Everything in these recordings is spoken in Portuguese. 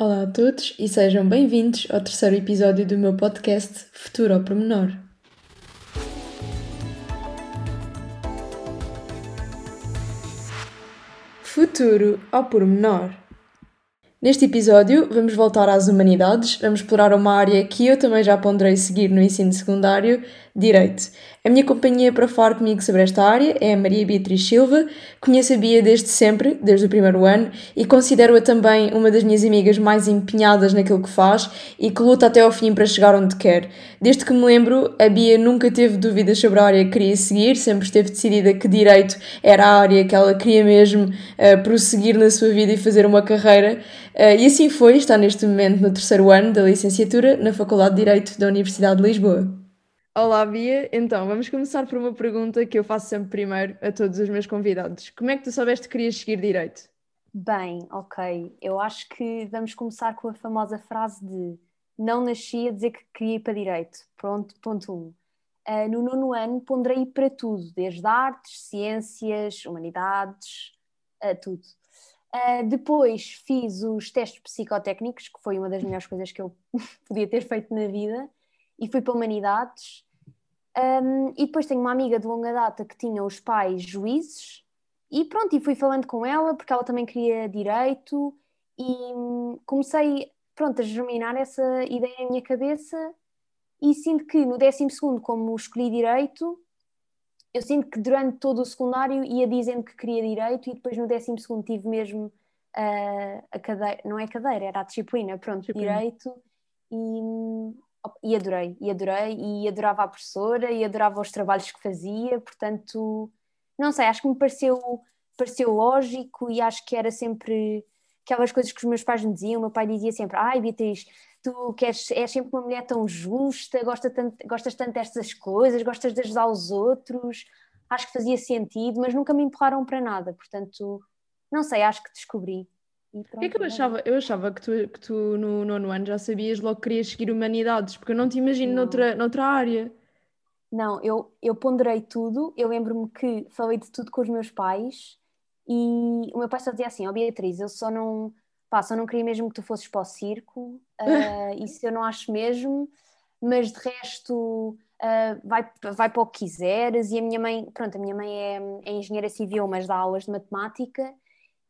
Olá a todos e sejam bem-vindos ao terceiro episódio do meu podcast Futuro ao Pormenor. Futuro ao Pormenor. Neste episódio, vamos voltar às humanidades, vamos explorar uma área que eu também já ponderei seguir no ensino secundário, Direito. A minha companhia para falar comigo sobre esta área é a Maria Beatriz Silva. Conheço a Bia desde sempre, desde o primeiro ano, e considero-a também uma das minhas amigas mais empenhadas naquilo que faz e que luta até ao fim para chegar onde quer. Desde que me lembro, a Bia nunca teve dúvidas sobre a área que queria seguir, sempre esteve decidida que Direito era a área que ela queria mesmo uh, prosseguir na sua vida e fazer uma carreira. Uh, e assim foi, está neste momento no terceiro ano da licenciatura na Faculdade de Direito da Universidade de Lisboa. Olá, Bia. Então, vamos começar por uma pergunta que eu faço sempre primeiro a todos os meus convidados. Como é que tu soubeste que querias seguir direito? Bem, ok. Eu acho que vamos começar com a famosa frase de não nasci a dizer que queria ir para direito. Pronto, ponto um. Uh, no nono ano ponderei para tudo, desde artes, ciências, humanidades, uh, tudo. Uh, depois fiz os testes psicotécnicos, que foi uma das melhores coisas que eu podia ter feito na vida, e fui para humanidades um, e depois tenho uma amiga de longa data que tinha os pais juízes, e pronto, e fui falando com ela porque ela também queria direito, e hum, comecei pronto, a germinar essa ideia na minha cabeça. E sinto que no 12, como escolhi direito, eu sinto que durante todo o secundário ia dizendo que queria direito, e depois no 12 tive mesmo uh, a cadeira, não é cadeira, era a disciplina, pronto, disciplina. direito. E, hum, e adorei, e adorei, e adorava a professora, e adorava os trabalhos que fazia, portanto, não sei, acho que me pareceu, pareceu lógico e acho que era sempre aquelas coisas que os meus pais me diziam. O meu pai dizia sempre: Ai, Beatriz, tu queres, és sempre uma mulher tão justa, gostas tanto, gostas tanto destas coisas, gostas de ajudar os outros. Acho que fazia sentido, mas nunca me empurraram para nada, portanto, não sei, acho que descobri. O que é que eu achava? Eu achava que tu, que tu no nono ano já sabias logo que querias seguir humanidades, porque eu não te imagino noutra, noutra área. Não, eu, eu ponderei tudo, eu lembro-me que falei de tudo com os meus pais e o meu pai só dizia assim, ó oh, Beatriz, eu só não, pá, só não queria mesmo que tu fosses para o circo, uh, isso eu não acho mesmo, mas de resto uh, vai, vai para o que quiseres. E a minha mãe, pronto, a minha mãe é, é engenheira civil, mas dá aulas de matemática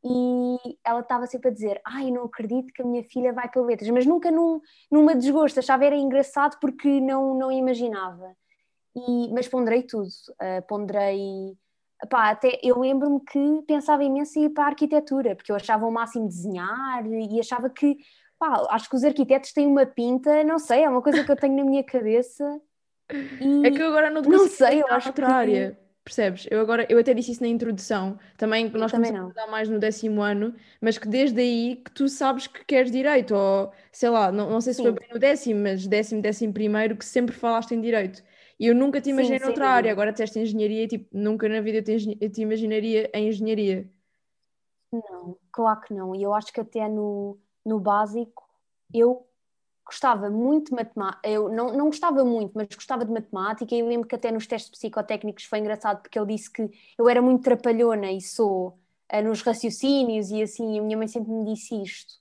e ela estava sempre a dizer: Ai, não acredito que a minha filha vai para letras, mas nunca num, numa desgosto, achava era engraçado porque não, não imaginava. E, mas ponderei tudo, uh, ponderei. Epá, até eu lembro-me que pensava imenso em ir para a arquitetura, porque eu achava o máximo desenhar e achava que, pá, acho que os arquitetos têm uma pinta, não sei, é uma coisa que eu tenho na minha cabeça. E é que eu agora não, não sei, eu acho que área Percebes? Eu agora, eu até disse isso na introdução, também que nós também começamos não. a dar mais no décimo ano, mas que desde aí que tu sabes que queres direito, ou sei lá, não, não sei se sim. foi bem no décimo, mas décimo, décimo primeiro, que sempre falaste em direito. E eu nunca te imaginei sim, noutra sim, área, agora teste engenharia e tipo, nunca na vida eu te, eu te imaginaria em engenharia. Não, claro que não. E eu acho que até no, no básico eu gostava muito de matemática, eu não, não gostava muito, mas gostava de matemática e lembro que até nos testes psicotécnicos foi engraçado porque ele disse que eu era muito trapalhona e sou uh, nos raciocínios e assim, e a minha mãe sempre me disse isto,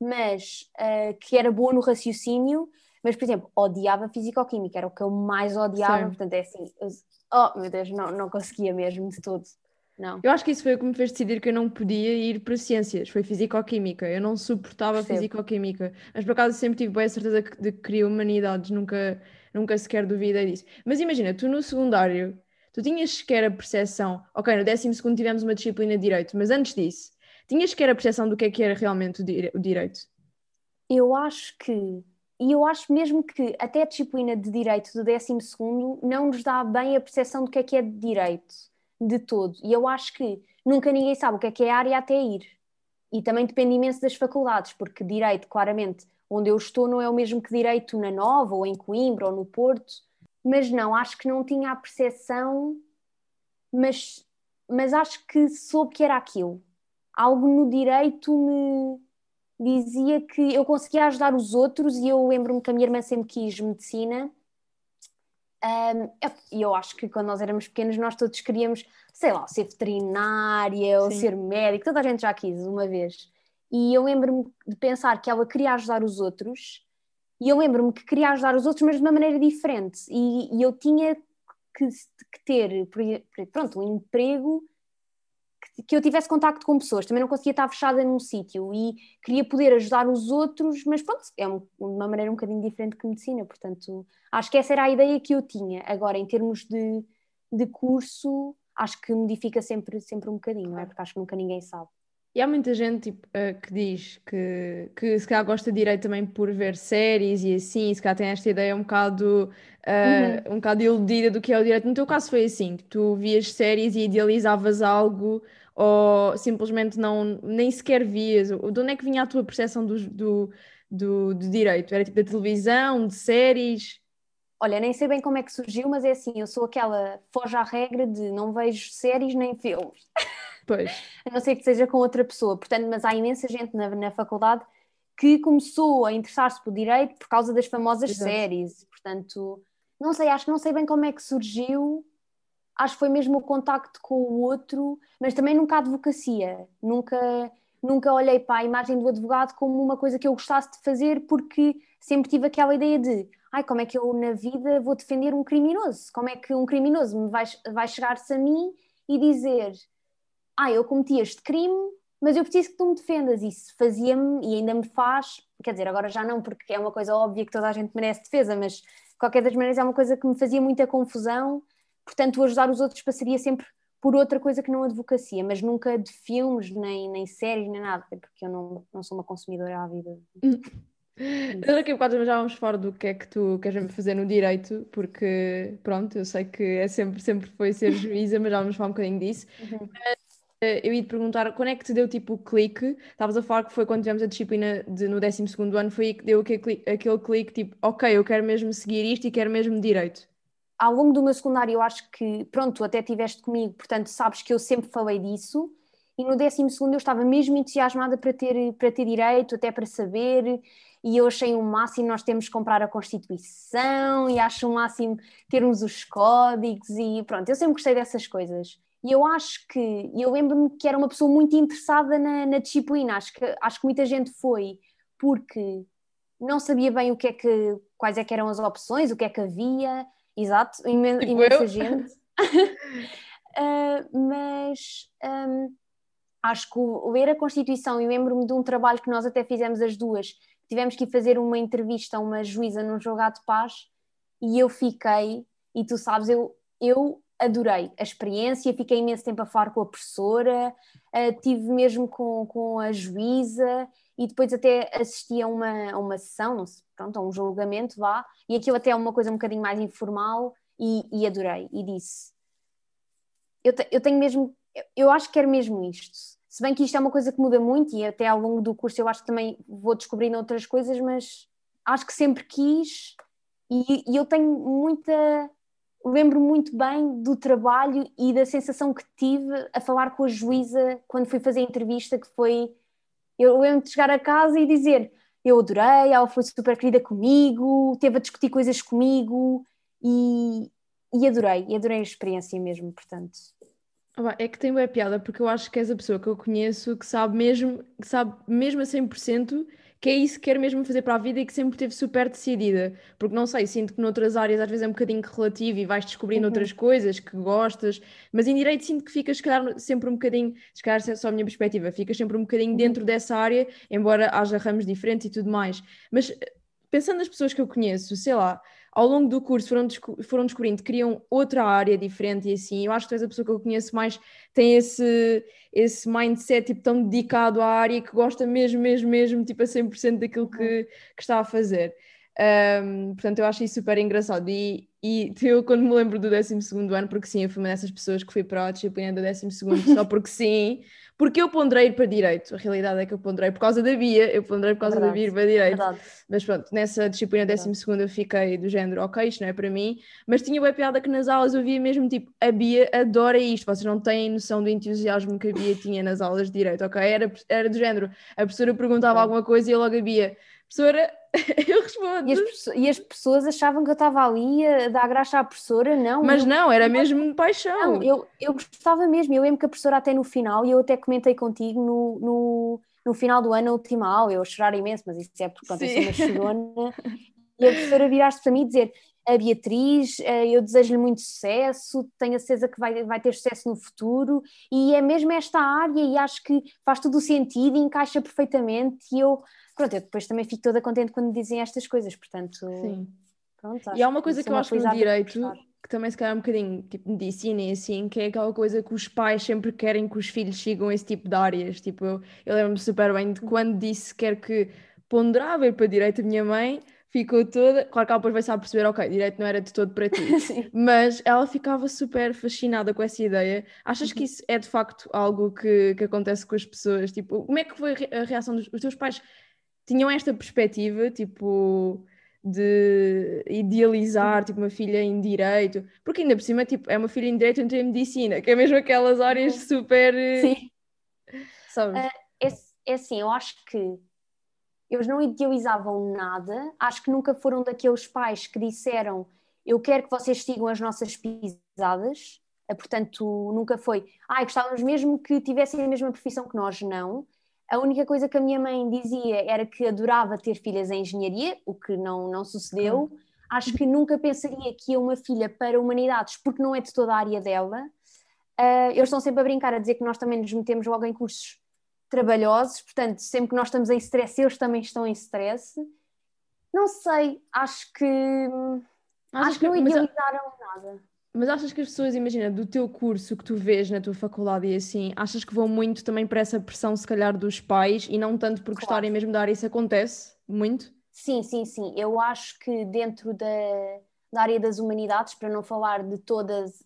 mas uh, que era boa no raciocínio, mas por exemplo, odiava físico-química, era o que eu mais odiava, Sim. portanto é assim, eu, oh meu Deus, não, não conseguia mesmo de todo. Não. Eu acho que isso foi o que me fez decidir que eu não podia ir para ciências, foi físico-química. Eu não suportava físico-química, mas por acaso sempre tive boa certeza de que queria humanidades, nunca, nunca sequer duvidei disso. Mas imagina, tu no secundário, tu tinhas sequer a percepção, ok, no décimo segundo tivemos uma disciplina de direito, mas antes disso, tinhas sequer a percepção do que é que era realmente o direito? Eu acho que e eu acho mesmo que até a disciplina de direito do 12 não nos dá bem a percepção do que é que é de direito de todo. E eu acho que nunca ninguém sabe o que é que é a área até ir. E também depende imenso das faculdades, porque direito, claramente, onde eu estou não é o mesmo que direito na Nova, ou em Coimbra, ou no Porto. Mas não, acho que não tinha a percepção, mas, mas acho que soube que era aquilo. Algo no direito me dizia que eu conseguia ajudar os outros, e eu lembro-me que a minha irmã sempre quis medicina um, e eu acho que quando nós éramos pequenos nós todos queríamos, sei lá, ser veterinária ou ser médico, toda a gente já quis uma vez. e eu lembro-me de pensar que ela queria ajudar os outros, e eu lembro-me que queria ajudar os outros, mas de uma maneira diferente, e, e eu tinha que, que ter, pronto, um emprego que eu tivesse contacto com pessoas, também não conseguia estar fechada num sítio e queria poder ajudar os outros, mas pronto, é uma maneira um bocadinho diferente que medicina, portanto, acho que essa era a ideia que eu tinha. Agora, em termos de, de curso, acho que modifica sempre, sempre um bocadinho, não é? Porque acho que nunca ninguém sabe. E há muita gente tipo, uh, que diz que, que se calhar gosta de direito também por ver séries e assim, se calhar tem esta ideia um bocado, uh, uhum. um bocado iludida do que é o direito. No teu caso foi assim, tu vias séries e idealizavas algo ou simplesmente não, nem sequer vias? De onde é que vinha a tua percepção do, do, do, do direito? Era tipo da televisão, de séries? Olha, nem sei bem como é que surgiu, mas é assim, eu sou aquela foge à regra de não vejo séries nem filmes. Pois. a não ser que seja com outra pessoa. Portanto, mas há imensa gente na, na faculdade que começou a interessar-se por direito por causa das famosas Exato. séries. Portanto, não sei, acho que não sei bem como é que surgiu. Acho que foi mesmo o contacto com o outro, mas também nunca advocacia. Nunca, nunca olhei para a imagem do advogado como uma coisa que eu gostasse de fazer, porque sempre tive aquela ideia de ai, como é que eu na vida vou defender um criminoso? Como é que um criminoso me vai, vai chegar-se a mim e dizer ah, eu cometi este crime, mas eu preciso que tu me defendas. Isso fazia-me e ainda me faz, quer dizer, agora já não, porque é uma coisa óbvia que toda a gente merece defesa, mas de qualquer das maneiras é uma coisa que me fazia muita confusão. Portanto, ajudar os outros passaria sempre por outra coisa que não advocacia, mas nunca de filmes, nem, nem séries, nem nada, porque eu não, não sou uma consumidora à vida. Daqui a bocado já vamos fora do que é que tu queres fazer no direito, porque pronto, eu sei que é sempre, sempre foi ser juíza, mas já vamos falar um bocadinho disso. Uhum. Mas eh, eu ia te perguntar quando é que te deu tipo o clique? Estavas a falar que foi quando tivemos a disciplina de, no 12 ano, foi aí que deu aquele clique, aquele clique tipo, ok, eu quero mesmo seguir isto e quero mesmo direito. Ao longo do meu secundário, eu acho que, pronto, até tiveste comigo, portanto, sabes que eu sempre falei disso. E no 12 eu estava mesmo entusiasmada para ter, para ter direito, até para saber, e eu achei o máximo nós temos que comprar a Constituição, e acho o máximo termos os códigos, e pronto, eu sempre gostei dessas coisas. E eu acho que, eu lembro-me que era uma pessoa muito interessada na, na, disciplina, acho que, acho que muita gente foi porque não sabia bem o que é que, quais é que eram as opções, o que é que havia, exato, imen, tipo imensa gente. uh, mas um, acho que ler a Constituição, e lembro-me de um trabalho que nós até fizemos as duas, tivemos que ir fazer uma entrevista a uma juíza num jogado de paz, e eu fiquei, e tu sabes, eu, eu adorei a experiência, fiquei imenso tempo a falar com a professora, uh, tive mesmo com, com a juíza e depois até assisti a uma, a uma sessão, não sei, pronto, a um julgamento lá, e aquilo até é uma coisa um bocadinho mais informal e, e adorei e disse eu, te, eu tenho mesmo, eu acho que quero mesmo isto. Se bem que isto é uma coisa que muda muito e até ao longo do curso eu acho que também vou descobrindo outras coisas, mas acho que sempre quis e, e eu tenho muita lembro muito bem do trabalho e da sensação que tive a falar com a juíza quando fui fazer a entrevista, que foi, eu lembro de chegar a casa e dizer, eu adorei, ela foi super querida comigo, teve a discutir coisas comigo e, e adorei, e adorei a experiência mesmo, portanto. É que tem boa piada, porque eu acho que és a pessoa que eu conheço que sabe mesmo, que sabe mesmo a 100% que é isso que quer mesmo fazer para a vida e que sempre teve super decidida. Porque não sei, sinto que noutras áreas às vezes é um bocadinho relativo e vais descobrindo uhum. outras coisas que gostas, mas em direito sinto que ficas, se calhar, sempre um bocadinho, se calhar é só a minha perspectiva, ficas sempre um bocadinho uhum. dentro dessa área, embora haja ramos diferentes e tudo mais. Mas eh, pensando nas pessoas que eu conheço, sei lá, ao longo do curso foram, desco foram descobrindo que queriam outra área diferente e assim. Eu acho que tu és a pessoa que eu conheço mais, tem esse, esse mindset tipo, tão dedicado à área que gosta mesmo, mesmo, mesmo, tipo a 100% daquilo que, que está a fazer. Um, portanto, eu acho isso super engraçado. E, e eu, quando me lembro do 12 ano, porque sim, eu fui uma dessas pessoas que fui para a disciplina do 12, só porque sim, porque eu ponderei ir para direito. A realidade é que eu ponderei por causa da Bia, eu ponderei por causa verdade, da Bia ir para direito. Verdade. Mas pronto, nessa disciplina 12 eu fiquei do género, ok, isto não é para mim. Mas tinha bem piada que nas aulas eu via mesmo tipo, a Bia adora isto. Vocês não têm noção do entusiasmo que a Bia tinha nas aulas de direito, ok? Era, era do género, a professora perguntava alguma coisa e eu logo a Bia professora, eu respondo. E as, e as, pessoas achavam que eu estava ali a dar graça à professora, não. Mas não, era mesmo paixão. Não, eu, eu gostava mesmo. Eu lembro que a professora até no final, e eu até comentei contigo no, no no final do ano, a última aula, eu a chorar imenso, mas isso é porque pronto, eu sou uma chorona, e a professora virar-se para mim e dizer a Beatriz, eh, eu desejo-lhe muito sucesso, tenho a certeza que vai, vai ter sucesso no futuro, e é mesmo esta área, e acho que faz todo o sentido e encaixa perfeitamente, e eu, pronto, eu depois também fico toda contente quando dizem estas coisas, portanto... Sim. Pronto, e há uma coisa que eu acho no direito, que também se calhar é um bocadinho tipo medicina e assim, que é aquela coisa que os pais sempre querem que os filhos sigam esse tipo de áreas. Tipo, eu, eu lembro-me super bem de quando disse quer que ponderava ir para direito a minha mãe, ficou toda. Claro que ela depois vai-se a perceber, ok, direito não era de todo para ti. Mas ela ficava super fascinada com essa ideia. Achas que uhum. isso é de facto algo que, que acontece com as pessoas? Tipo, como é que foi a reação dos os teus pais? Tinham esta perspectiva, tipo de idealizar tipo uma filha em direito, porque ainda por cima tipo, é uma filha em direito entre medicina, que é mesmo aquelas áreas super eh, Sim. Sabes? Uh, é, é assim, eu acho que eles não idealizavam nada, acho que nunca foram daqueles pais que disseram eu quero que vocês sigam as nossas pisadas, uh, portanto nunca foi, ah, gostávamos mesmo que tivessem a mesma profissão que nós, não. A única coisa que a minha mãe dizia era que adorava ter filhas em engenharia, o que não, não sucedeu. Acho que nunca pensaria que ia uma filha para humanidades, porque não é de toda a área dela. Uh, eles estão sempre a brincar, a dizer que nós também nos metemos logo em cursos trabalhosos, portanto, sempre que nós estamos em stress, eles também estão em stress. Não sei, acho que. Acho, acho que, que não idealizaram nada. Mas achas que as pessoas, imagina, do teu curso que tu vês na tua faculdade e assim, achas que vão muito também para essa pressão, se calhar, dos pais e não tanto por gostarem claro. mesmo da área? Isso acontece muito? Sim, sim, sim. Eu acho que dentro da, da área das humanidades, para não falar de todas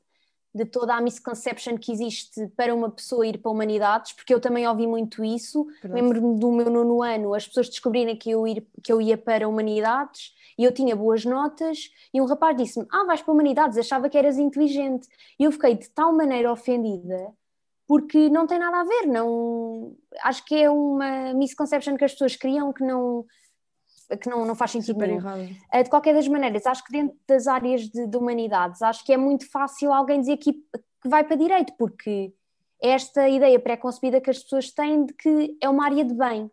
de toda a misconception que existe para uma pessoa ir para humanidades, porque eu também ouvi muito isso. Lembro-me do meu nono ano, as pessoas descobrirem que eu, ir, que eu ia para humanidades e eu tinha boas notas, e um rapaz disse-me: Ah, vais para humanidades, achava que eras inteligente. E eu fiquei de tal maneira ofendida, porque não tem nada a ver, não. Acho que é uma misconception que as pessoas criam que não que não, não faz sentido Super nenhum. Eh, de qualquer das maneiras, acho que dentro das áreas de, de humanidades, acho que é muito fácil alguém dizer que, que vai para direito, porque esta ideia pré-concebida que as pessoas têm de que é uma área de bem.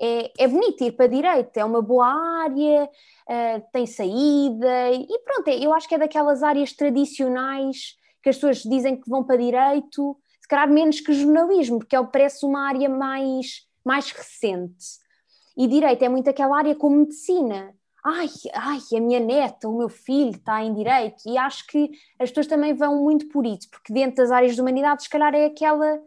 É, é bonito ir para direito, é uma boa área, uh, tem saída, e pronto, eu acho que é daquelas áreas tradicionais que as pessoas dizem que vão para direito, se calhar menos que jornalismo, porque ele parece uma área mais, mais recente. E direito é muito aquela área como medicina. Ai, ai, a minha neta, o meu filho está em direito. E acho que as pessoas também vão muito por isso, porque dentro das áreas de humanidades, se calhar é aquela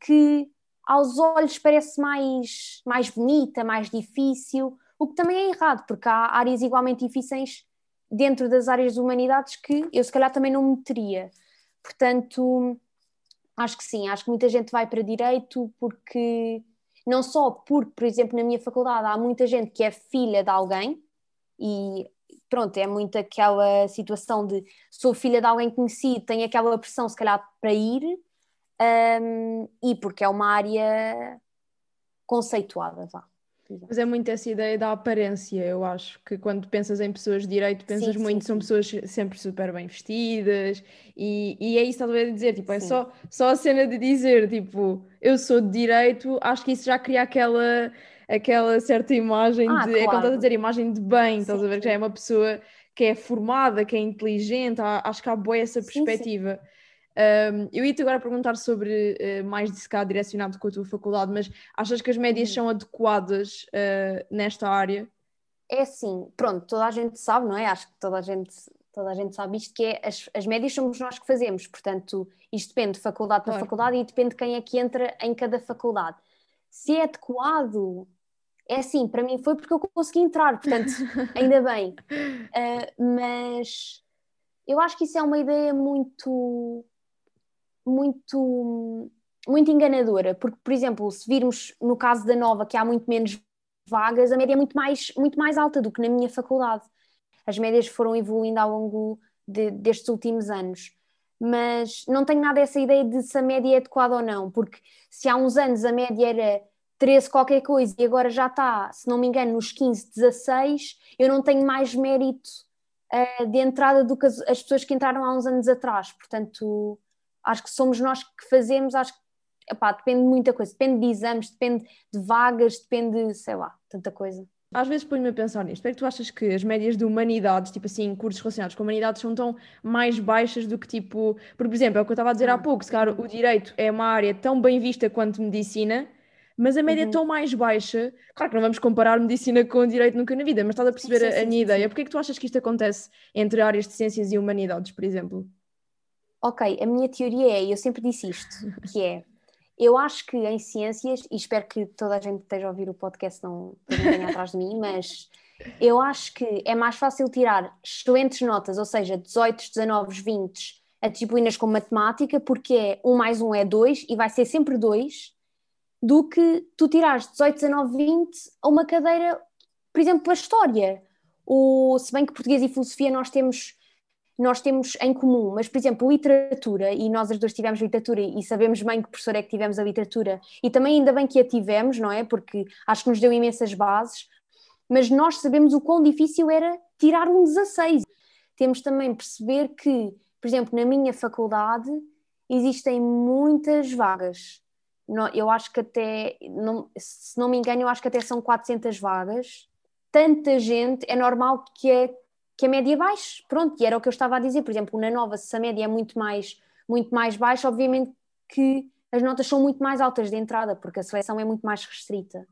que aos olhos parece mais, mais bonita, mais difícil, o que também é errado, porque há áreas igualmente difíceis dentro das áreas de humanidades que eu se calhar também não meteria. Portanto, acho que sim, acho que muita gente vai para direito porque não só porque, por exemplo, na minha faculdade há muita gente que é filha de alguém e pronto, é muito aquela situação de sou filha de alguém conhecido, tenho aquela pressão se calhar para ir um, e porque é uma área conceituada, vá. Mas é muito essa ideia da aparência, eu acho que quando pensas em pessoas de direito, pensas sim, muito, sim, são pessoas sempre super bem vestidas, e, e é isso que estás a dizer, tipo, é só, só a cena de dizer, tipo, eu sou de direito, acho que isso já cria aquela, aquela certa imagem ah, de, claro. é como estás a dizer, imagem de bem, estás a ver, que já é uma pessoa que é formada, que é inteligente, acho que há boa essa perspectiva. Um, eu ia-te agora perguntar sobre uh, mais de cá direcionado com a tua faculdade, mas achas que as médias uhum. são adequadas uh, nesta área? É assim, pronto, toda a gente sabe, não é? Acho que toda a gente, toda a gente sabe isto, que é as, as médias somos nós que fazemos, portanto, isto depende de faculdade para claro. faculdade e depende de quem é que entra em cada faculdade. Se é adequado, é assim, para mim foi porque eu consegui entrar, portanto, ainda bem. Uh, mas eu acho que isso é uma ideia muito muito, muito enganadora, porque, por exemplo, se virmos no caso da Nova, que há muito menos vagas, a média é muito mais, muito mais alta do que na minha faculdade. As médias foram evoluindo ao longo de, destes últimos anos. Mas não tenho nada essa ideia de se a média é adequada ou não, porque se há uns anos a média era 13 qualquer coisa e agora já está, se não me engano, nos 15, 16, eu não tenho mais mérito uh, de entrada do que as, as pessoas que entraram há uns anos atrás. Portanto, acho que somos nós que fazemos, acho que epá, depende de muita coisa, depende de exames, depende de vagas, depende, sei lá, tanta coisa. Às vezes ponho-me a pensar nisto. É que tu achas que as médias de humanidades, tipo assim, cursos relacionados com humanidades, são tão mais baixas do que tipo. Por exemplo, é o que eu estava a dizer há pouco, se calhar o direito é uma área tão bem vista quanto medicina, mas a média é uhum. é tão mais baixa. Claro que não vamos comparar medicina com direito nunca na vida, mas estás a perceber sim, sim, a, a, minha sim, ideia. Porquê é que tu achas que isto acontece entre áreas de ciências e humanidades, por exemplo? Ok, a minha teoria é, eu sempre disse isto, que é eu acho que em ciências, e espero que toda a gente esteja a ouvir o podcast, não venha atrás de mim, mas eu acho que é mais fácil tirar excelentes notas, ou seja, 18, 19, 20 a disciplinas como matemática, porque é 1 mais 1 é 2 e vai ser sempre 2, do que tu tirares 18, 19, 20 a uma cadeira, por exemplo, para a história. Ou, se bem que português e filosofia nós temos nós temos em comum, mas, por exemplo, literatura, e nós as duas tivemos literatura e sabemos bem que professor é que tivemos a literatura, e também ainda bem que a tivemos, não é? Porque acho que nos deu imensas bases, mas nós sabemos o quão difícil era tirar um 16. Temos também perceber que, por exemplo, na minha faculdade existem muitas vagas. Eu acho que até, se não me engano, eu acho que até são 400 vagas. Tanta gente, é normal que é que a média baixe, pronto, e era o que eu estava a dizer, por exemplo, na nova, se a média é muito mais, muito mais baixa, obviamente que as notas são muito mais altas de entrada, porque a seleção é muito mais restrita.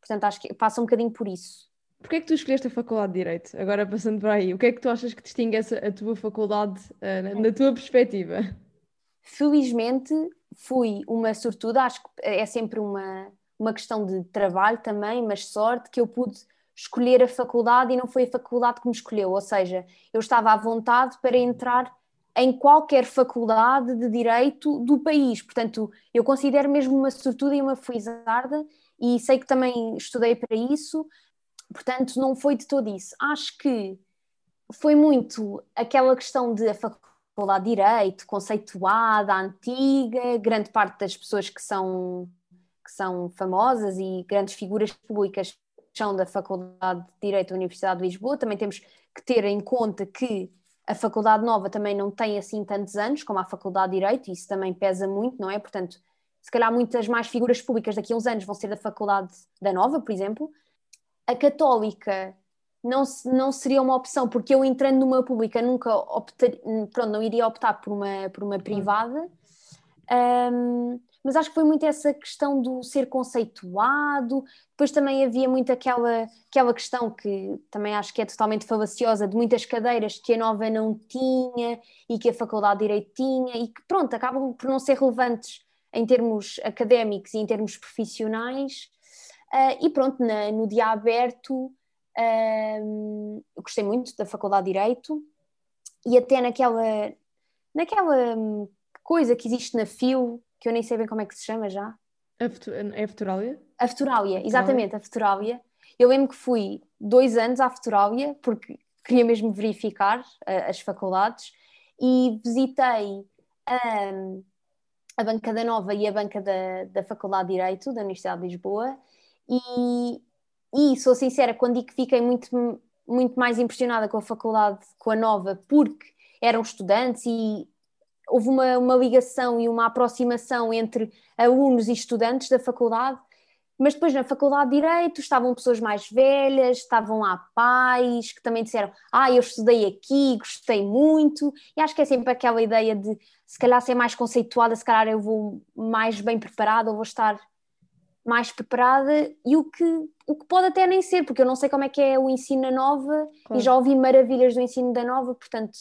Portanto, acho que passa um bocadinho por isso. Porquê é que tu escolheste a Faculdade de Direito? Agora passando por aí, o que é que tu achas que distingue a tua faculdade uh, na, na tua perspectiva? Felizmente fui uma sortuda, acho que é sempre uma, uma questão de trabalho também, mas sorte que eu pude escolher a faculdade e não foi a faculdade que me escolheu, ou seja, eu estava à vontade para entrar em qualquer faculdade de direito do país. Portanto, eu considero mesmo uma sortuda e uma felizarda e sei que também estudei para isso. Portanto, não foi de todo isso. Acho que foi muito aquela questão de a faculdade de direito conceituada, antiga, grande parte das pessoas que são que são famosas e grandes figuras públicas da Faculdade de Direito da Universidade de Lisboa. Também temos que ter em conta que a Faculdade Nova também não tem assim tantos anos como a Faculdade de Direito, e isso também pesa muito, não é? Portanto, se calhar muitas mais figuras públicas daqui a uns anos vão ser da Faculdade da Nova, por exemplo. A Católica não, não seria uma opção, porque eu entrando numa pública nunca optar, pronto, não iria optar por uma, por uma privada. Um, mas acho que foi muito essa questão do ser conceituado. Depois também havia muito aquela, aquela questão que também acho que é totalmente falaciosa, de muitas cadeiras que a nova não tinha e que a Faculdade de Direito tinha, e que pronto, acabam por não ser relevantes em termos académicos e em termos profissionais. Uh, e pronto, na, no dia aberto, uh, eu gostei muito da Faculdade de Direito e até naquela, naquela hum, coisa que existe na FIO, que eu nem sei bem como é que se chama já. A é a Futurália? A Futurália, exatamente, a Futurália. Eu lembro que fui dois anos à Futurália, porque queria mesmo verificar uh, as faculdades, e visitei um, a banca da Nova e a banca da, da Faculdade de Direito da Universidade de Lisboa, e, e sou sincera, quando digo que fiquei muito, muito mais impressionada com a faculdade, com a Nova, porque eram estudantes e houve uma, uma ligação e uma aproximação entre alunos e estudantes da faculdade, mas depois na faculdade de Direito estavam pessoas mais velhas, estavam lá pais que também disseram: Ah, eu estudei aqui, gostei muito, e acho que é sempre aquela ideia de se calhar ser mais conceituada, se calhar eu vou mais bem preparada, ou vou estar mais preparada, e o que, o que pode até nem ser, porque eu não sei como é que é o ensino na nova claro. e já ouvi maravilhas do ensino da nova, portanto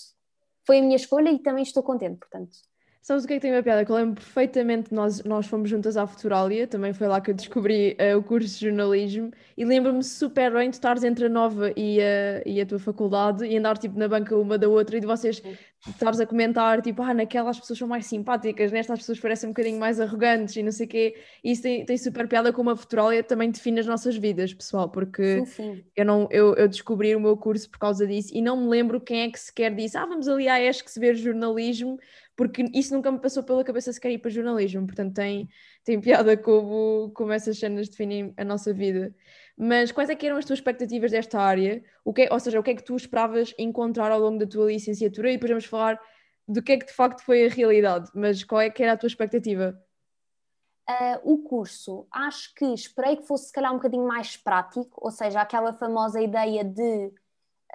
foi a minha escolha e também estou contente, portanto. Sabes o que é que tem uma piada? Que eu lembro perfeitamente, nós, nós fomos juntas à Futurália, também foi lá que eu descobri uh, o curso de jornalismo, e lembro-me super bem de estares entre a nova e a, e a tua faculdade e andar tipo na banca uma da outra e de vocês estares a comentar, tipo, ah, naquela as pessoas são mais simpáticas, nesta as pessoas parecem um bocadinho mais arrogantes e não sei o quê. E isso tem, tem super piada como a Futurália também define as nossas vidas, pessoal, porque sim, sim. Eu, não, eu, eu descobri o meu curso por causa disso e não me lembro quem é que sequer disse, ah, vamos ali à ESC ver jornalismo porque isso nunca me passou pela cabeça sequer ir para jornalismo, portanto tem, tem piada como, como essas cenas definem a nossa vida. Mas quais é que eram as tuas expectativas desta área? O que é, ou seja, o que é que tu esperavas encontrar ao longo da tua licenciatura? E depois vamos falar do que é que de facto foi a realidade, mas qual é que era a tua expectativa? Uh, o curso, acho que esperei que fosse se calhar um bocadinho mais prático, ou seja, aquela famosa ideia de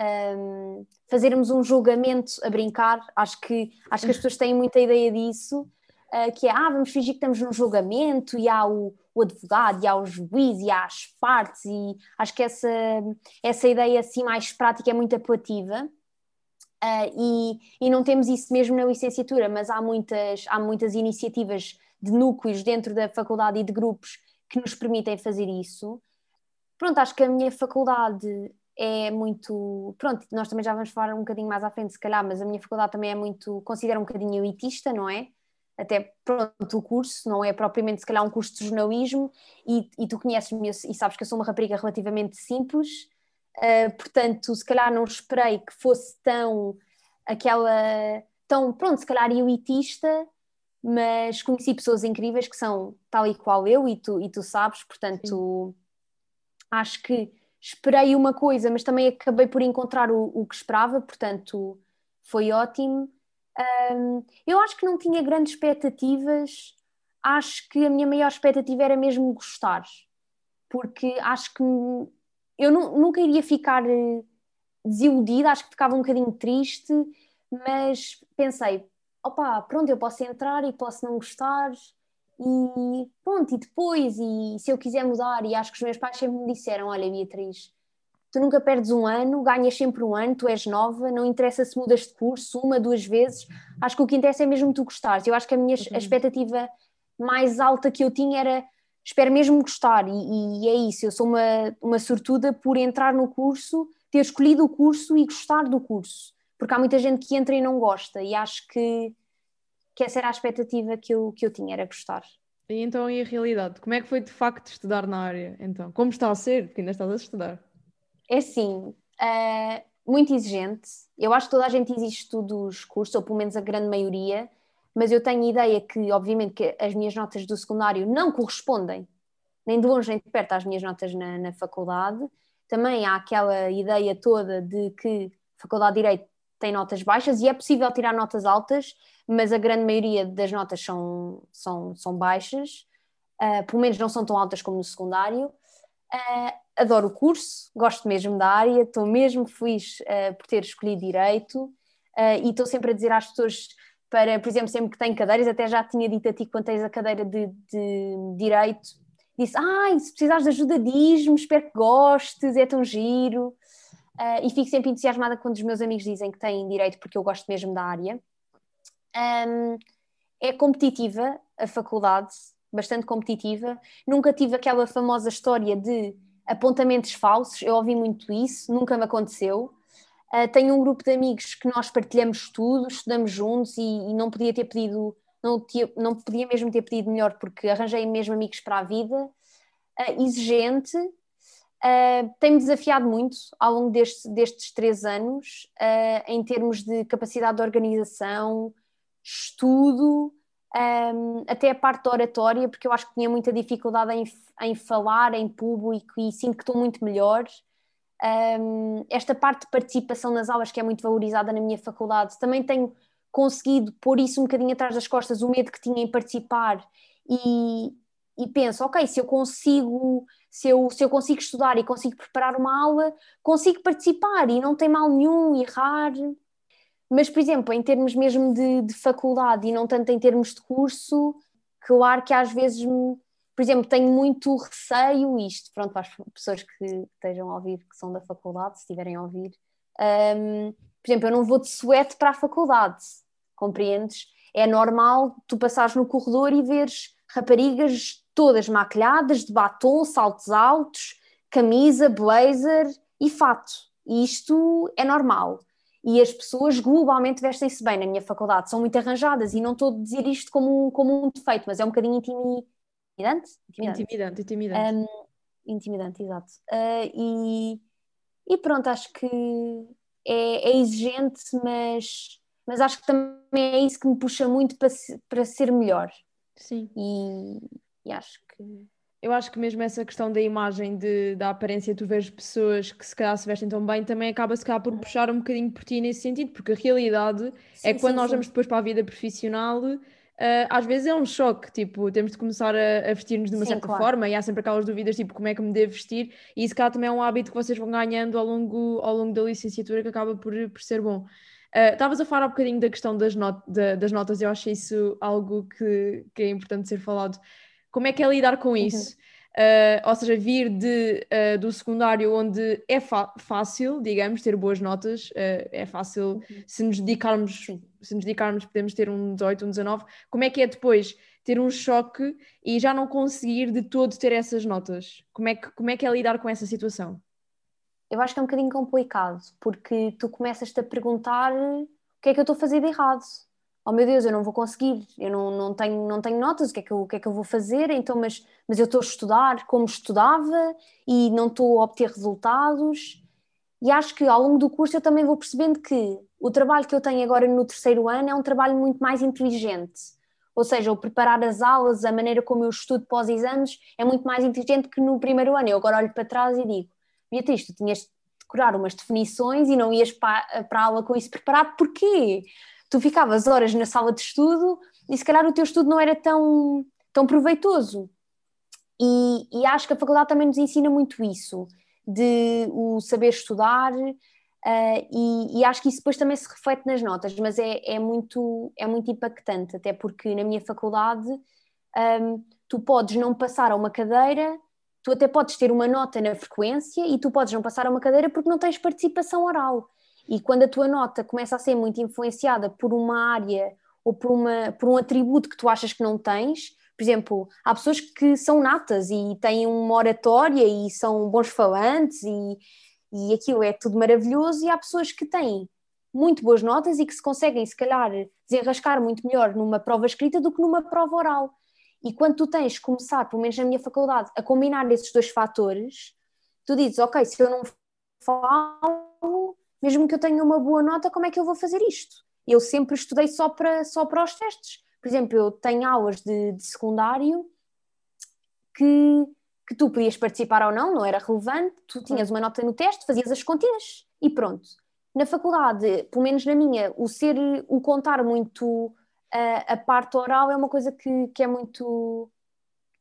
um, fazermos um julgamento a brincar. Acho que, acho que as pessoas têm muita ideia disso, uh, que é, ah, vamos fingir que estamos num julgamento e há o, o advogado, e há o juiz, e há as partes, e acho que essa, essa ideia assim mais prática é muito apelativa. Uh, e, e não temos isso mesmo na licenciatura, mas há muitas, há muitas iniciativas de núcleos dentro da faculdade e de grupos que nos permitem fazer isso. Pronto, acho que a minha faculdade é muito. Pronto, nós também já vamos falar um bocadinho mais à frente, se calhar, mas a minha faculdade também é muito. considera um bocadinho elitista, não é? Até pronto, o curso não é propriamente, se calhar, um curso de jornalismo, e, e tu conheces-me e sabes que eu sou uma rapariga relativamente simples, uh, portanto, se calhar não esperei que fosse tão. aquela. tão, pronto, se calhar elitista mas conheci pessoas incríveis que são tal e qual eu e tu, e tu sabes, portanto Sim. acho que esperei uma coisa, mas também acabei por encontrar o, o que esperava, portanto foi ótimo. Um, eu acho que não tinha grandes expectativas, acho que a minha maior expectativa era mesmo gostar, porque acho que eu nunca iria ficar eh, desiludida, acho que ficava um bocadinho triste, mas pensei, opá, pronto, eu posso entrar e posso não gostar e pronto, e depois, e se eu quiser mudar, e acho que os meus pais sempre me disseram, olha Beatriz, tu nunca perdes um ano, ganhas sempre um ano, tu és nova, não interessa se mudas de curso uma, duas vezes, acho que o que interessa é mesmo tu gostares, eu acho que a minha uhum. a expectativa mais alta que eu tinha era espero mesmo gostar, e, e, é isso, eu sou uma, uma sortuda por entrar no curso, ter escolhido o curso e gostar do curso porque há muita gente que entra e não gosta, e acho que, que essa era a expectativa que eu, que eu tinha, era gostar. E então, e a realidade? Como é que foi de facto estudar na área? Então, como está a ser? Porque ainda estás a estudar. É assim, uh, muito exigente. Eu acho que toda a gente exige estudos cursos, ou pelo menos a grande maioria, mas eu tenho ideia que, obviamente, que as minhas notas do secundário não correspondem, nem de longe nem de perto, às minhas notas na, na faculdade. Também há aquela ideia toda de que Faculdade de Direito tem notas baixas e é possível tirar notas altas, mas a grande maioria das notas são, são, são baixas, uh, pelo menos não são tão altas como no secundário. Uh, adoro o curso, gosto mesmo da área, estou mesmo feliz uh, por ter escolhido Direito. E estou sempre a dizer às pessoas para, por exemplo, sempre que tenho cadeiras, até já tinha dito a ti quando tens a cadeira de, de Direito, disse, ai, se precisares de ajuda diz-me, espero que gostes, é tão giro uh, e fico sempre entusiasmada quando os meus amigos dizem que têm direito, porque eu gosto mesmo da área. Um, é competitiva a faculdade, bastante competitiva. Nunca tive aquela famosa história de apontamentos falsos, eu ouvi muito isso, nunca me aconteceu. Uh, tenho um grupo de amigos que nós partilhamos tudo, estudamos juntos e, e não podia ter pedido, não, tinha, não podia mesmo ter pedido melhor porque arranjei mesmo amigos para a vida. Uh, exigente, Uh, tem-me desafiado muito ao longo deste, destes três anos, uh, em termos de capacidade de organização, estudo, um, até a parte da oratória, porque eu acho que tinha muita dificuldade em, em falar em público e sinto que estou muito melhor. Um, esta parte de participação nas aulas, que é muito valorizada na minha faculdade, também tenho conseguido pôr isso um bocadinho atrás das costas, o medo que tinha em participar, e, e penso, ok, se eu consigo se eu, se eu consigo estudar e consigo preparar uma aula, consigo participar e não tem mal nenhum errar. Mas, por exemplo, em termos mesmo de, de faculdade e não tanto em termos de curso, claro que às vezes, por exemplo, tenho muito receio, isto, pronto, para as pessoas que estejam a ouvir, que são da faculdade, se estiverem a ouvir, um, por exemplo, eu não vou de suete para a faculdade, compreendes? É normal tu passares no corredor e veres raparigas todas maquilhadas, de batom, saltos altos, camisa, blazer e fato. E isto é normal. E as pessoas globalmente vestem-se bem na minha faculdade, são muito arranjadas e não estou a dizer isto como, como um defeito, mas é um bocadinho intimidante. Intimidante, intimidante. Intimidante, um, intimidante exato. Uh, e, e pronto, acho que é, é, exigente, mas, mas acho que também é isso que me puxa muito para, para ser melhor. Sim. E, e acho que. Eu acho que mesmo essa questão da imagem, de, da aparência, tu vês pessoas que se calhar se vestem tão bem, também acaba se calhar por puxar um bocadinho por ti nesse sentido, porque a realidade sim, é que quando sim, nós sim. vamos depois para a vida profissional, uh, às vezes é um choque, tipo, temos de começar a, a vestir-nos de uma Sim, certa claro. forma e há sempre aquelas dúvidas, tipo, como é que me devo vestir, e isso cá também é um hábito que vocês vão ganhando ao longo, ao longo da licenciatura que acaba por, por ser bom. Uh, estavas uh, a falar um bocadinho da questão das, not da, das notas, eu acho isso algo que, que é importante ser falado. Como é que é lidar com uhum. isso? Uhum. Uh, ou seja, vir de, uh, do secundário onde é fácil, digamos, ter boas notas, uh, é fácil uhum. se nos dedicarmos, se nos dedicarmos, podemos ter um 18, um 19. Como é que é depois ter um choque e já não conseguir de todo ter essas notas? Como é que, como é, que é lidar com essa situação? Eu acho que é um bocadinho complicado, porque tu começas-te a perguntar o que é que eu estou a fazer de errado oh meu Deus, eu não vou conseguir, eu não, não, tenho, não tenho notas, o que, é que eu, o que é que eu vou fazer? Então, mas, mas eu estou a estudar como estudava e não estou a obter resultados. E acho que ao longo do curso eu também vou percebendo que o trabalho que eu tenho agora no terceiro ano é um trabalho muito mais inteligente. Ou seja, o preparar as aulas, a maneira como eu estudo pós-exames é muito mais inteligente que no primeiro ano. Eu agora olho para trás e digo, Beatriz, tu tinhas de decorar umas definições e não ias para, para a aula com isso preparado, porquê? Tu ficavas horas na sala de estudo e se calhar o teu estudo não era tão, tão proveitoso. E, e acho que a faculdade também nos ensina muito isso, de o saber estudar, uh, e, e, acho que isso depois também se reflete nas notas, mas é, é, muito, é muito impactante, até porque na minha faculdade um, tu podes não passar a uma cadeira, tu até podes ter uma nota na frequência e tu podes não passar a uma cadeira porque não tens participação oral. E quando a tua nota começa a ser muito influenciada por uma área ou por, uma, por um atributo que tu achas que não tens, por exemplo, há pessoas que são natas e têm uma oratória e são bons falantes e, e aquilo é tudo maravilhoso, e há pessoas que têm muito boas notas e que se conseguem, se calhar, desenrascar muito melhor numa prova escrita do que numa prova oral. E quando tu tens que começar, pelo menos na minha faculdade, a combinar esses dois fatores, tu dizes, ok, se eu não falo, mesmo que eu tenha uma boa nota, como é que eu vou fazer isto? Eu sempre estudei só para, só para os testes. Por exemplo, eu tenho aulas de, de secundário que, que tu podias participar ou não, não era relevante, tu tinhas uma nota no teste, fazias as continhas e pronto. Na faculdade, pelo menos na minha, o ser, o contar muito a, a parte oral é uma coisa que, que é muito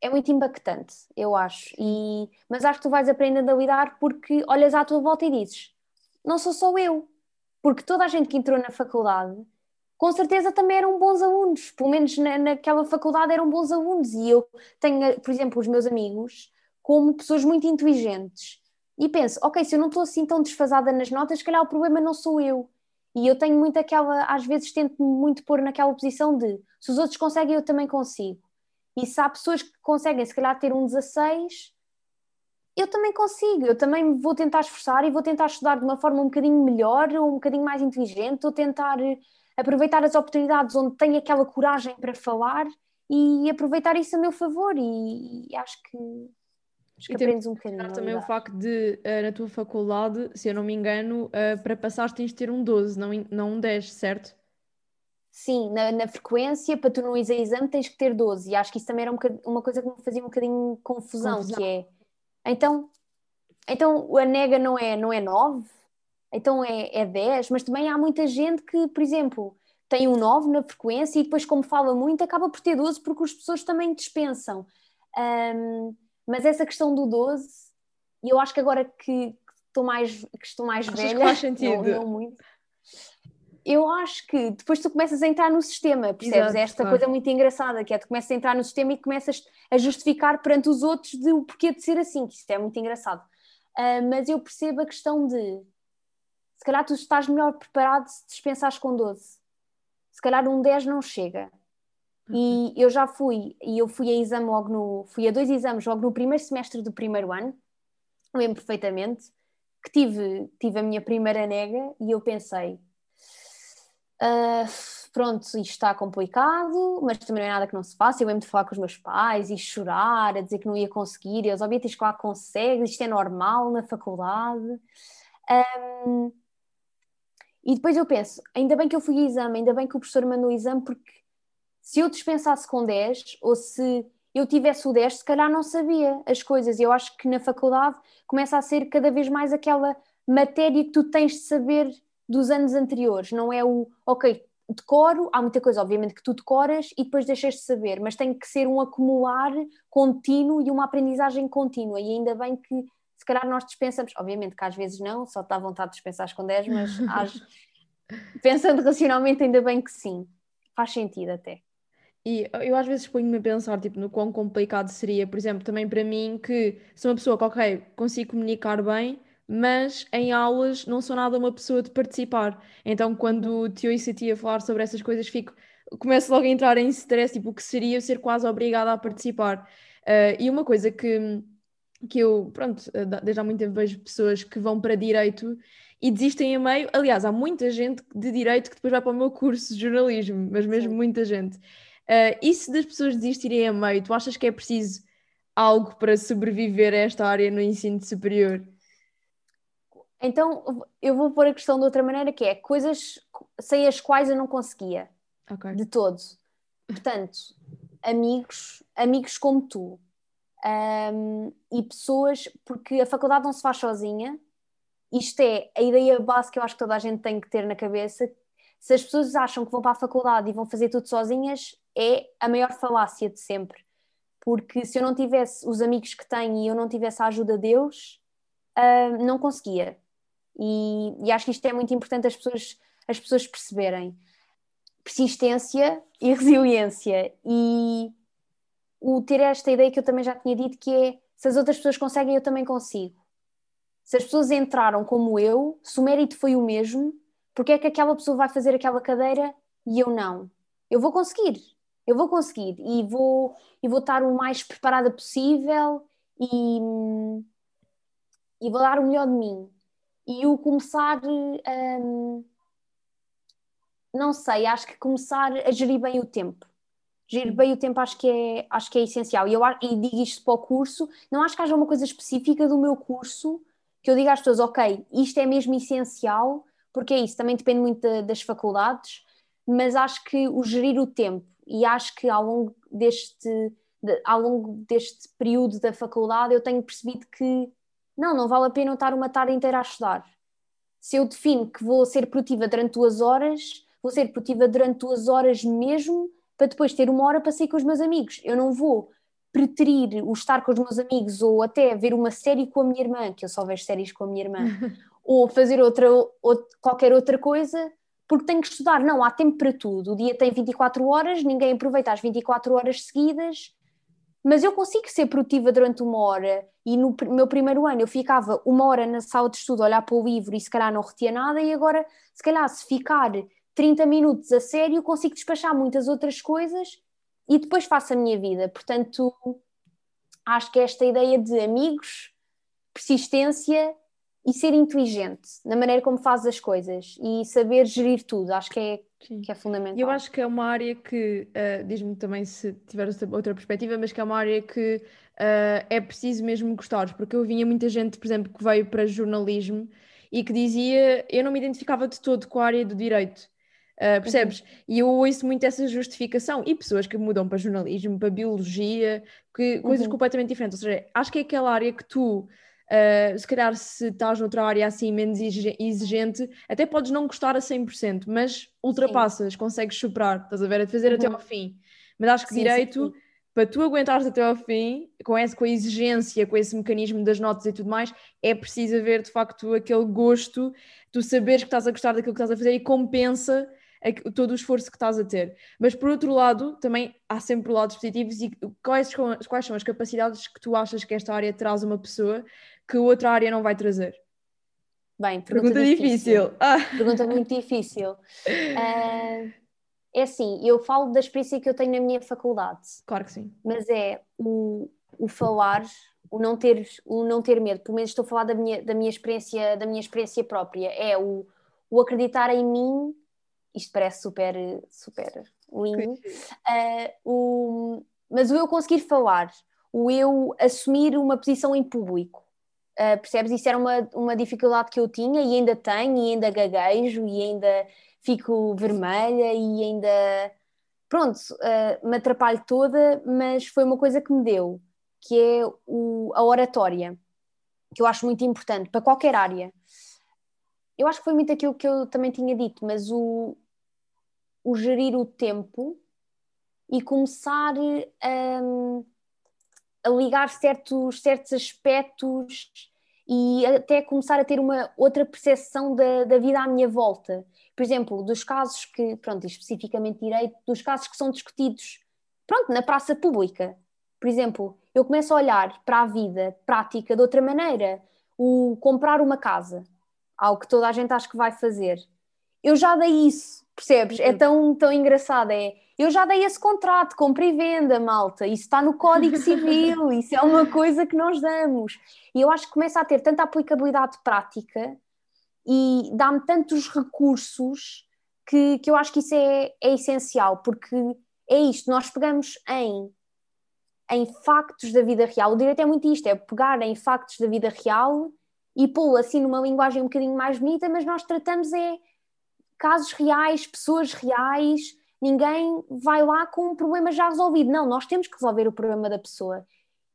é muito impactante, eu acho. E, mas acho que tu vais aprendendo a lidar porque olhas à tua volta e dizes: não sou só eu, porque toda a gente que entrou na faculdade com certeza também eram bons alunos, pelo menos na, naquela faculdade eram bons alunos, e eu tenho, por exemplo, os meus amigos como pessoas muito inteligentes, e penso, ok, se eu não estou assim tão desfasada nas notas, se calhar o problema não sou eu, e eu tenho muito aquela, às vezes tento muito pôr naquela posição de, se os outros conseguem, eu também consigo, e se há pessoas que conseguem, se calhar, ter um 16, eu também consigo, eu também vou tentar esforçar e vou tentar estudar de uma forma um bocadinho melhor, ou um bocadinho mais inteligente, ou tentar eh, aproveitar as oportunidades onde tenho aquela coragem para falar e aproveitar isso a meu favor e, e acho que acho que aprendes um bocadinho. também o facto de, uh, na tua faculdade, se eu não me engano, uh, para passar tens de ter um 12, não, não um 10, certo? Sim, na, na, frequência, para tu não ir a exame, tens que ter 12. E acho que isso também era um uma coisa que me fazia um bocadinho confusão, confusão. que é então, então a nega não é, não é 9, então é, é 10, mas também há muita gente que, por exemplo, tem um 9 na frequência e depois, como fala muito, acaba por ter 12 porque as pessoas também dispensam. Um, mas essa questão do 12, e eu acho que agora que, estou mais, que estou mais velha, que faz sentido. Não, não muito, eu acho que depois tu começas a entrar no sistema, percebes? Exato, Esta claro. coisa muito engraçada, que é tu começas a entrar no sistema e começas a justificar perante os outros de o porquê de ser assim, que isto é muito engraçado. Uh, mas eu percebo a questão de se calhar tu estás melhor preparado se dispensares com 12. Se calhar um 10 não chega. Uhum. E eu já fui, e eu fui a exame logo no, fui a dois exames logo no primeiro semestre do primeiro ano, lembro perfeitamente, que tive, tive a minha primeira nega e eu pensei, Uh, pronto, isto está complicado, mas também não é nada que não se faça. Eu lembro de falar com os meus pais e chorar, a dizer que não ia conseguir. E eles, óbvio, tens que lá consegues, isto é normal na faculdade. Um, e depois eu penso, ainda bem que eu fui a exame, ainda bem que o professor mandou o exame, porque se eu dispensasse com 10, ou se eu tivesse o 10, se calhar não sabia as coisas. E eu acho que na faculdade começa a ser cada vez mais aquela matéria que tu tens de saber dos anos anteriores, não é o, ok, decoro, há muita coisa, obviamente, que tu decoras e depois deixas de saber, mas tem que ser um acumular contínuo e uma aprendizagem contínua. E ainda bem que, se calhar, nós dispensamos, obviamente que às vezes não, só dá vontade de dispensar com 10, mas pensando racionalmente, ainda bem que sim, faz sentido até. E eu às vezes ponho-me a pensar tipo, no quão complicado seria, por exemplo, também para mim, que sou uma pessoa que, ok, consigo comunicar bem, mas em aulas não sou nada uma pessoa de participar. Então, quando te ouço a ti a falar sobre essas coisas, fico, começo logo a entrar em stress, tipo, o que seria ser quase obrigada a participar. Uh, e uma coisa que, que eu, pronto, eh, desde há muito tempo vejo pessoas que vão para direito e desistem a meio. Aliás, há muita gente de direito que depois vai para o meu curso de jornalismo, mas mesmo Sim. muita gente. Uh, e se das pessoas desistirem a meio, tu achas que é preciso algo para sobreviver a esta área no ensino superior? Então, eu vou pôr a questão de outra maneira, que é coisas sem as quais eu não conseguia. Okay. De todos. Portanto, amigos, amigos como tu. Um, e pessoas, porque a faculdade não se faz sozinha. Isto é a ideia básica que eu acho que toda a gente tem que ter na cabeça. Se as pessoas acham que vão para a faculdade e vão fazer tudo sozinhas, é a maior falácia de sempre. Porque se eu não tivesse os amigos que tenho e eu não tivesse a ajuda de Deus, uh, não conseguia. E, e, acho que isto é muito importante as pessoas, as pessoas perceberem. Persistência e resiliência. E o ter esta ideia que eu também já tinha dito, que é se as outras pessoas conseguem, eu também consigo. Se as pessoas entraram como eu, se o mérito foi o mesmo, porque é que aquela pessoa vai fazer aquela cadeira e eu não? Eu vou conseguir, eu vou conseguir e vou, e vou estar o mais preparada possível e, e vou dar o melhor de mim e o começar, um, não sei, acho que começar a gerir bem o tempo. Gerir bem o tempo acho que é, acho que é essencial. E eu e digo isto para o curso, não acho que haja uma coisa específica do meu curso que eu diga às pessoas, ok, isto é mesmo essencial, porque é isso, também depende muito de, das faculdades, mas acho que o gerir o tempo, e acho que ao longo deste, de, ao longo deste período da faculdade eu tenho percebido que não, não vale a pena eu estar uma tarde inteira a estudar. Se eu defino que vou ser produtiva durante duas horas, vou ser produtiva durante duas horas mesmo, para depois ter uma hora para sair com os meus amigos. Eu não vou preterir o estar com os meus amigos ou até ver uma série com a minha irmã, que eu só vejo séries com a minha irmã, ou fazer outra, ou qualquer outra coisa, porque tenho que estudar. Não, há tempo para tudo. O dia tem 24 horas, ninguém aproveita as 24 horas seguidas mas eu consigo ser produtiva durante uma hora e no meu primeiro ano eu ficava uma hora na sala de estudo a olhar para o livro e se calhar não retia nada e agora se calhar se ficar 30 minutos a sério consigo despachar muitas outras coisas e depois faço a minha vida, portanto acho que esta ideia de amigos, persistência e ser inteligente na maneira como fazes as coisas e saber gerir tudo, acho que é, que é fundamental. Eu acho que é uma área que, uh, diz-me também se tiver outra perspectiva, mas que é uma área que uh, é preciso mesmo gostar, porque eu vinha muita gente, por exemplo, que veio para jornalismo e que dizia eu não me identificava de todo com a área do direito. Uh, percebes? Uhum. E eu ouço muito essa justificação. E pessoas que mudam para jornalismo, para biologia, que, coisas uhum. completamente diferentes. Ou seja, acho que é aquela área que tu Uh, se calhar se estás noutra área assim menos exigente, até podes não gostar a 100%, mas ultrapassas, sim. consegues superar, estás a ver, a fazer uhum. até ao fim. Mas acho que sim, direito, sim, para tu aguentares até ao fim, com, esse, com a exigência, com esse mecanismo das notas e tudo mais, é preciso haver de facto aquele gosto, tu saberes que estás a gostar daquilo que estás a fazer e compensa todo o esforço que estás a ter. Mas por outro lado, também há sempre lados positivos e quais, quais são as capacidades que tu achas que esta área traz uma pessoa que outra área não vai trazer? Bem, pergunta, pergunta difícil. difícil. Ah. Pergunta muito difícil. Uh, é assim, eu falo da experiência que eu tenho na minha faculdade. Claro que sim. Mas é o, o falar, o não ter, o não ter medo. Pelo menos estou a falar da minha, da minha experiência, da minha experiência própria. É o, o acreditar em mim. Isto parece super, super lindo. Uh, o, mas o eu conseguir falar, o eu assumir uma posição em público Uh, percebes? Isso era uma, uma dificuldade que eu tinha e ainda tenho, e ainda gaguejo, e ainda fico vermelha, e ainda. Pronto, uh, me atrapalho toda, mas foi uma coisa que me deu, que é o, a oratória, que eu acho muito importante para qualquer área. Eu acho que foi muito aquilo que eu também tinha dito, mas o, o gerir o tempo e começar um, a ligar certos, certos aspectos e até começar a ter uma outra percepção da, da vida à minha volta. Por exemplo, dos casos que, pronto, especificamente direito, dos casos que são discutidos, pronto, na praça pública. Por exemplo, eu começo a olhar para a vida prática de outra maneira. O comprar uma casa, algo que toda a gente acha que vai fazer. Eu já dei isso, percebes? É tão, tão engraçado. É, eu já dei esse contrato, compra e venda, malta. Isso está no Código Civil, isso é uma coisa que nós damos. E eu acho que começa a ter tanta aplicabilidade prática e dá-me tantos recursos que, que eu acho que isso é, é essencial, porque é isto, nós pegamos em, em factos da vida real. O direito é muito isto, é pegar em factos da vida real e pô-lo assim numa linguagem um bocadinho mais bonita, mas nós tratamos é casos reais, pessoas reais, ninguém vai lá com um problema já resolvido. Não, nós temos que resolver o problema da pessoa.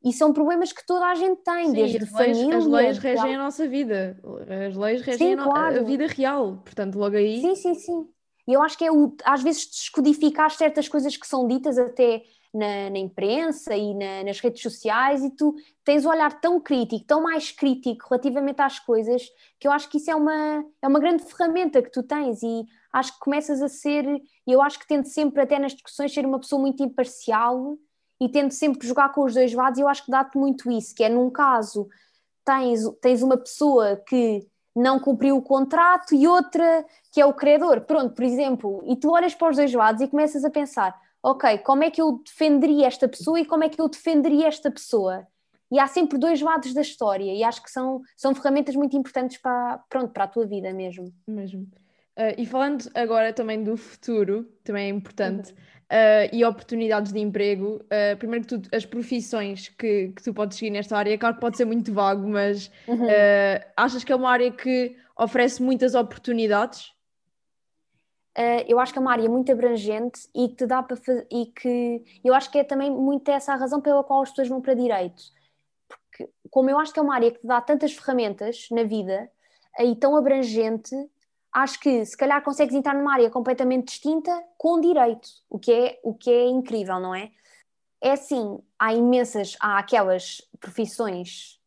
E são problemas que toda a gente tem, Sim, desde as família. Leis, as leis regem a nossa vida, as leis regem sim, a, claro. a, vida real, portanto, logo aí. Sim, sim, sim. E eu acho que é o, às vezes descodificar certas coisas que são ditas até na, na imprensa e na, nas redes sociais, e tu tens um olhar tão crítico, tão mais crítico relativamente às coisas, que eu acho que isso é uma, é uma grande ferramenta que tu tens. E acho que começas a ser, e eu acho que tento sempre, até nas discussões, ser uma pessoa muito imparcial e tento sempre jogar com os dois lados, e eu acho que dá-te muito isso, que é num caso tens, tens uma pessoa que não cumpriu o contrato e outra que é o credor. Pronto, por exemplo, e tu olhas para os dois lados e começas a pensar: ok, como é que eu defenderia esta pessoa e como é que eu defenderia esta pessoa? E há sempre dois lados da história, e acho que são, são ferramentas muito importantes para, pronto, para a tua vida mesmo. Mesmo. Uh, e falando agora também do futuro, também é importante, uh, e oportunidades de emprego, uh, primeiro que tudo, as profissões que, que tu podes seguir nesta área, claro que pode ser muito vago, mas uhum. achas que é uma área que oferece muitas oportunidades? Eu acho que é uma área muito abrangente e que te dá para fazer, e que eu acho que é também muito essa a razão pela qual as pessoas vão para direito. Porque, como eu acho que é uma área que te dá tantas ferramentas na vida e tão abrangente, acho que se calhar consegues entrar numa área completamente distinta com direito, o que é, o que é incrível, não é? É assim, há imensas, há aquelas profissões,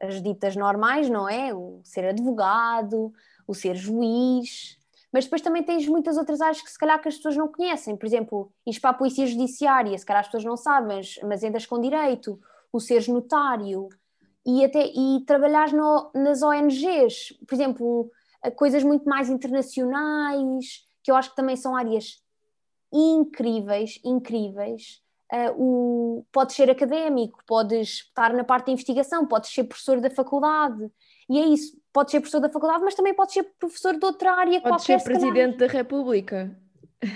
as ditas normais, não é? O ser advogado, o ser juiz, mas depois também tens muitas outras áreas que se calhar que as pessoas não conhecem, por exemplo, ir para a polícia judiciária, se calhar as pessoas não sabem, mas, entras com direito, o seres notário, e até e trabalhar nas ONGs, por exemplo, coisas muito mais internacionais, que eu acho que também são áreas incríveis, incríveis. Uh, o, podes ser académico, podes estar na parte da investigação, podes ser professor da faculdade, e é isso, podes ser professor da faculdade, mas também podes ser professor de outra área podes qualquer. Podes ser presidente da República.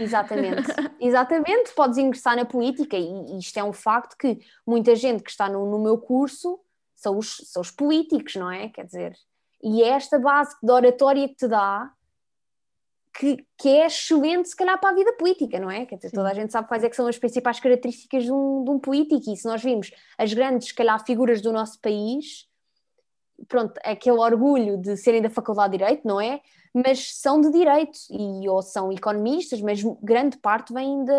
Exatamente, exatamente, podes ingressar na política, e, isto é um facto que muita gente que está no, no meu curso são os, são os políticos, não é? Quer dizer, e é esta base de oratória que te dá que, que é excelente, se calhar, para a vida política, não é? Quer dizer, toda a gente sabe quais é são as principais características de um, de um político, e se nós vimos as grandes, se calhar, figuras do nosso país, pronto, aquele orgulho de serem da Faculdade de Direito, não é? Mas são de Direito, e ou são economistas, mas grande parte vem de,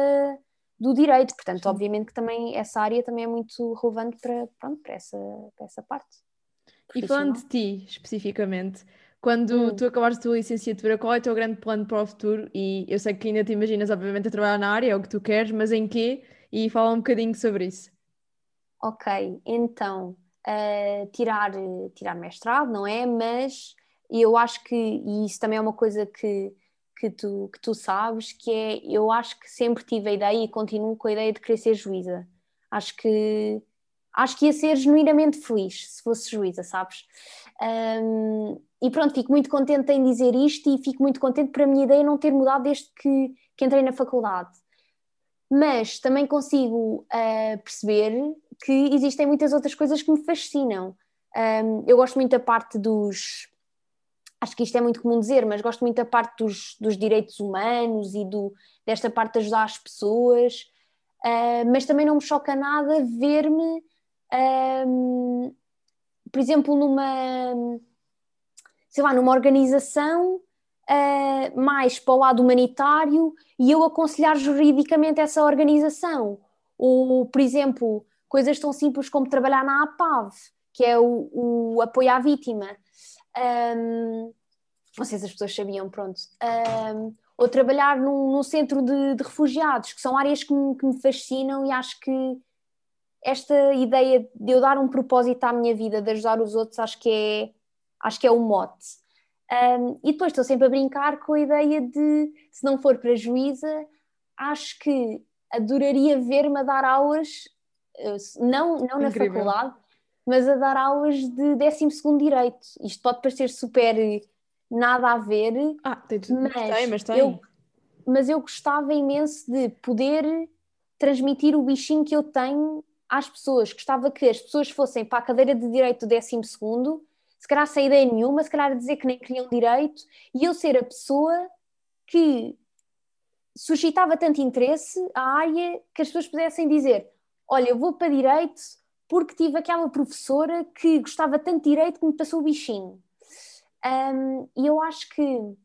do Direito, portanto, Sim. obviamente que também essa área também é muito relevante para, pronto, para, essa, para essa parte. E falando de ti, especificamente, quando hum. tu acabaste a tua licenciatura, qual é o teu grande plano para o futuro? E eu sei que ainda te imaginas, obviamente, a trabalhar na área, é o que tu queres, mas em quê? E fala um bocadinho sobre isso. Ok, então, tirar, tirar mestrado, não é? Mas eu acho que, e isso também é uma coisa que, que, tu, que tu sabes, que é, eu acho que sempre tive a ideia e continuo com a ideia de querer ser juíza. Acho que acho que ia ser genuinamente feliz se fosse juíza, sabes? Um, e pronto, fico muito contente em dizer isto e fico muito contente para a minha ideia não ter mudado desde que, que entrei na faculdade. Mas também consigo uh, perceber que existem muitas outras coisas que me fascinam. Um, eu gosto muito da parte dos. Acho que isto é muito comum dizer, mas gosto muito da parte dos, dos direitos humanos e do, desta parte de ajudar as pessoas. Uh, mas também não me choca nada ver-me um, por exemplo, numa, sei lá, numa organização uh, mais para o lado humanitário e eu aconselhar juridicamente essa organização. Ou, por exemplo, coisas tão simples como trabalhar na APAV, que é o, o apoio à vítima. Um, não sei se as pessoas sabiam, pronto. Um, ou trabalhar num, num centro de, de, refugiados, que são áreas que me, que me, fascinam e acho que esta ideia de eu dar um propósito à minha vida, de ajudar os outros, acho que é, acho que é o mote. Um, e depois estou sempre a brincar com a ideia de, se não for para juíza, acho que adoraria ver-me a dar aulas, não, não na faculdade, mas a dar aulas de 12 Direito. Isto pode parecer super nada a ver. Ah, tem mas tem, mas tem. Eu, mas eu gostava imenso de poder transmitir o bichinho que eu tenho às pessoas. Gostava que as pessoas fossem para a cadeira de Direito do 12 se calhar sem ideia nenhuma, se calhar dizer que nem queriam direito, e eu ser a pessoa que suscitava tanto interesse à área que as pessoas pudessem dizer: Olha, eu vou para direito porque tive aquela professora que gostava tanto de direito que me passou o bichinho. Um, e eu acho que uh,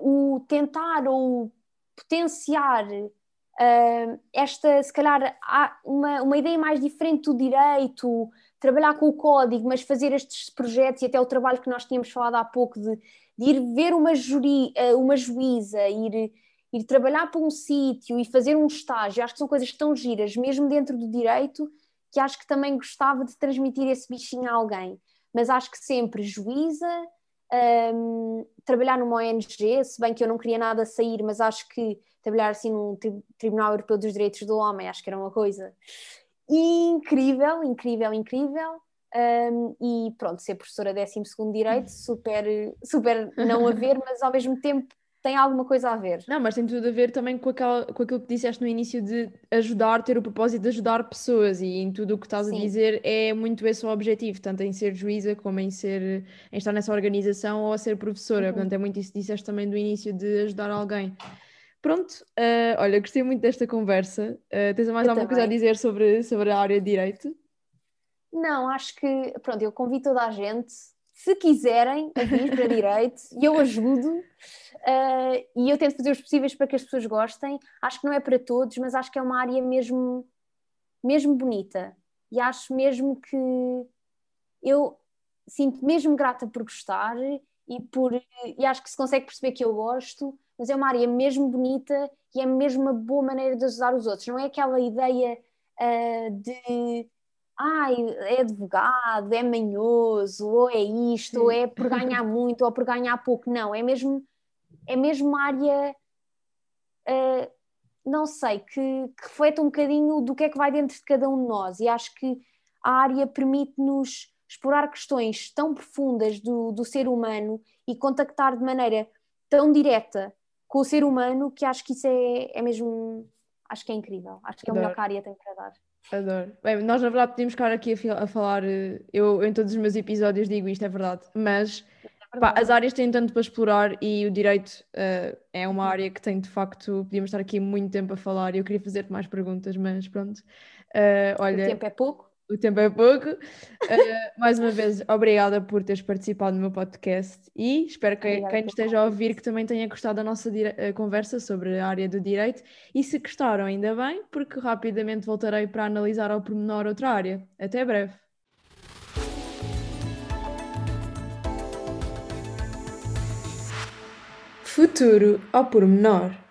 o tentar ou potenciar uh, esta, se calhar, uma, uma ideia mais diferente do direito, trabalhar com o código, mas fazer estes projetos e até o trabalho que nós tínhamos falado há pouco de, de ir ver uma, juri, uh, uma juíza, ir, ir trabalhar para um sítio e fazer um estágio, acho que são coisas tão giras, mesmo dentro do direito, que acho que também gostava de transmitir esse bichinho a alguém. Mas acho que sempre juíza, um, trabalhar numa ONG, se bem que eu não queria nada sair, mas acho que trabalhar assim num Tribunal Europeu dos Direitos do Homem, acho que era uma coisa incrível, incrível, incrível. Um, e pronto, ser professora 12 Direito, super, super não a ver, mas ao mesmo tempo tem alguma coisa a ver. Não, mas tem tudo a ver também com, aquela, com aquilo que disseste no início de ajudar, ter o propósito de ajudar pessoas e em tudo o que estás Sim. a dizer é muito esse o objetivo, tanto em ser juíza como em ser em estar nessa organização ou a ser professora. Uhum. Portanto, é muito isso que disseste também do início de ajudar alguém. Pronto, uh, olha, gostei muito desta conversa. Uh, tens mais eu alguma também. coisa a dizer sobre, sobre a área de direito? Não, acho que, pronto, eu convido toda a gente se quiserem vir para direito, e eu ajudo, uh, e eu tento fazer os possíveis para que as pessoas gostem. Acho que não é para todos, mas acho que é uma área mesmo, mesmo bonita. E acho mesmo que eu sinto mesmo grata por gostar e, por, e acho que se consegue perceber que eu gosto, mas é uma área mesmo bonita e é mesmo uma boa maneira de ajudar os outros. Não é aquela ideia uh, de ai, é advogado, é manhoso, ou é isto, ou é por ganhar muito, ou por ganhar pouco. Não, é mesmo, é mesmo uma área, uh, não sei, que, que reflete um bocadinho do que é que vai dentro de cada um de nós. E acho que a área permite-nos explorar questões tão profundas do, do ser humano e contactar de maneira tão direta com o ser humano que acho que isso é, é mesmo, acho que é incrível. Acho que é o melhor que a área tem para dar. Adoro. Bem, nós na verdade podíamos ficar aqui a, a falar, eh, eu em todos os meus episódios digo isto, é verdade, mas é pá, as áreas têm tanto para explorar e o direito uh, é uma área que tem de facto, podíamos estar aqui muito tempo a falar e eu queria fazer-te mais perguntas, mas pronto. Uh, olha, o tempo é pouco o tempo é pouco. Uh, mais uma vez, obrigada por teres participado no meu podcast e espero que obrigada quem esteja a ouvir que também tenha gostado da nossa uh, conversa sobre a área do direito. E se gostaram, ainda bem, porque rapidamente voltarei para analisar ao pormenor outra área. Até breve. Futuro ao pormenor.